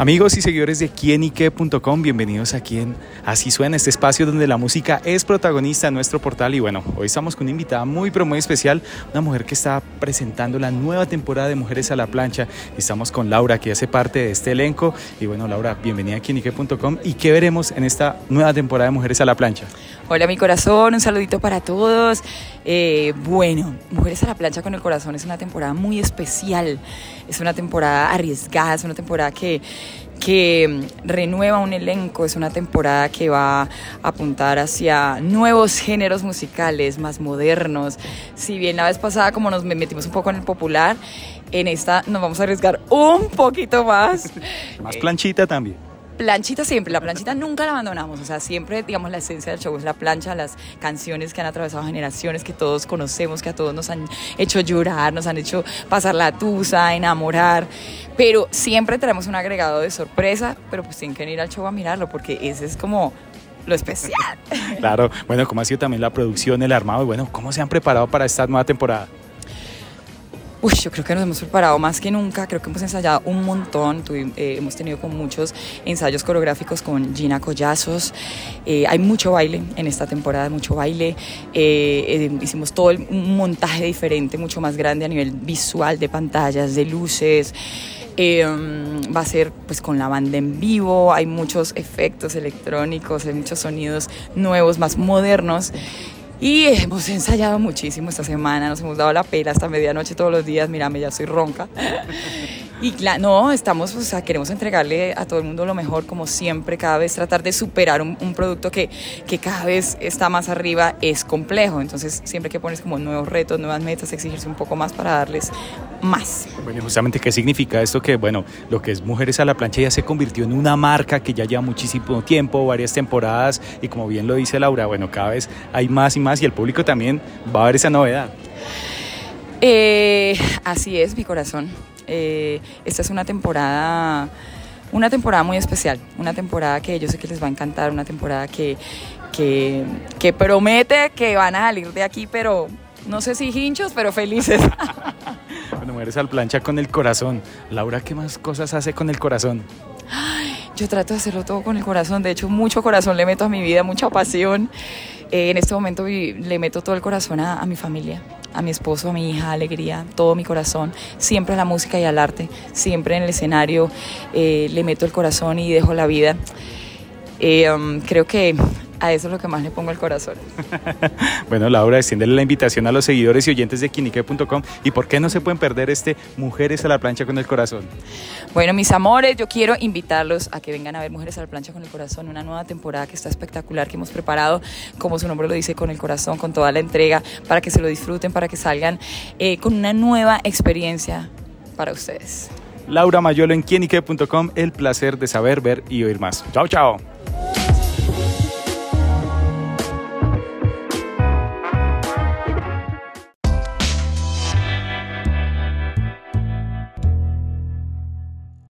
Amigos y seguidores de quienique.com, bienvenidos aquí en Así Suena, este espacio donde la música es protagonista en nuestro portal. Y bueno, hoy estamos con una invitada muy, pero muy especial, una mujer que está presentando la nueva temporada de Mujeres a la Plancha. Estamos con Laura, que hace parte de este elenco. Y bueno, Laura, bienvenida a quienique.com. ¿Y qué veremos en esta nueva temporada de Mujeres a la Plancha? Hola, mi corazón, un saludito para todos. Eh, bueno, Mujeres a la Plancha con el Corazón es una temporada muy especial. Es una temporada arriesgada, es una temporada que que renueva un elenco, es una temporada que va a apuntar hacia nuevos géneros musicales, más modernos. Si bien la vez pasada como nos metimos un poco en el popular, en esta nos vamos a arriesgar un poquito más. Más planchita también planchita siempre, la planchita nunca la abandonamos, o sea, siempre, digamos, la esencia del show es la plancha, las canciones que han atravesado generaciones, que todos conocemos, que a todos nos han hecho llorar, nos han hecho pasar la tusa, enamorar, pero siempre traemos un agregado de sorpresa, pero pues tienen que ir al show a mirarlo, porque ese es como lo especial. Claro, bueno, ¿cómo ha sido también la producción, el armado? Y bueno, ¿cómo se han preparado para esta nueva temporada? Uy, yo creo que nos hemos preparado más que nunca, creo que hemos ensayado un montón, eh, hemos tenido con muchos ensayos coreográficos con Gina Collazos, eh, hay mucho baile en esta temporada, mucho baile, eh, hicimos todo un montaje diferente, mucho más grande a nivel visual, de pantallas, de luces. Mm, va a ser pues con la banda en vivo, hay muchos efectos electrónicos, hay muchos sonidos nuevos, más modernos y hemos ensayado muchísimo esta semana, nos hemos dado la pela hasta medianoche todos los días, mírame, ya soy ronca. Y no, estamos, o sea, queremos entregarle a todo el mundo lo mejor, como siempre, cada vez tratar de superar un, producto que, que, cada vez está más arriba es complejo. Entonces, siempre que pones como nuevos retos, nuevas metas, exigirse un poco más para darles más. Bueno, justamente, ¿qué significa esto? Que, bueno, lo que es Mujeres a la Plancha ya se convirtió en una marca que ya lleva muchísimo tiempo, varias temporadas, y como bien lo dice Laura, bueno, cada vez hay más y más, y el público también va a ver esa novedad. Eh, así es, mi corazón. Eh, esta es una temporada, una temporada muy especial, una temporada que yo sé que les va a encantar, una temporada que, que, que promete que van a salir de aquí, pero no sé si hinchos, pero felices. bueno, mujeres al plancha con el corazón. Laura, ¿qué más cosas hace con el corazón? Yo trato de hacerlo todo con el corazón, de hecho mucho corazón le meto a mi vida, mucha pasión. Eh, en este momento le meto todo el corazón a, a mi familia, a mi esposo, a mi hija, alegría, todo mi corazón, siempre a la música y al arte, siempre en el escenario eh, le meto el corazón y dejo la vida. Eh, um, creo que a eso es lo que más le pongo el corazón. bueno, Laura, extiéndele la invitación a los seguidores y oyentes de quinique.com y por qué no se pueden perder este Mujeres a la plancha con el corazón. Bueno, mis amores, yo quiero invitarlos a que vengan a ver Mujeres a la plancha con el corazón, una nueva temporada que está espectacular, que hemos preparado, como su nombre lo dice, con el corazón, con toda la entrega, para que se lo disfruten, para que salgan eh, con una nueva experiencia para ustedes. Laura Mayolo en quienique.com, el placer de saber, ver y oír más. Chao, chao.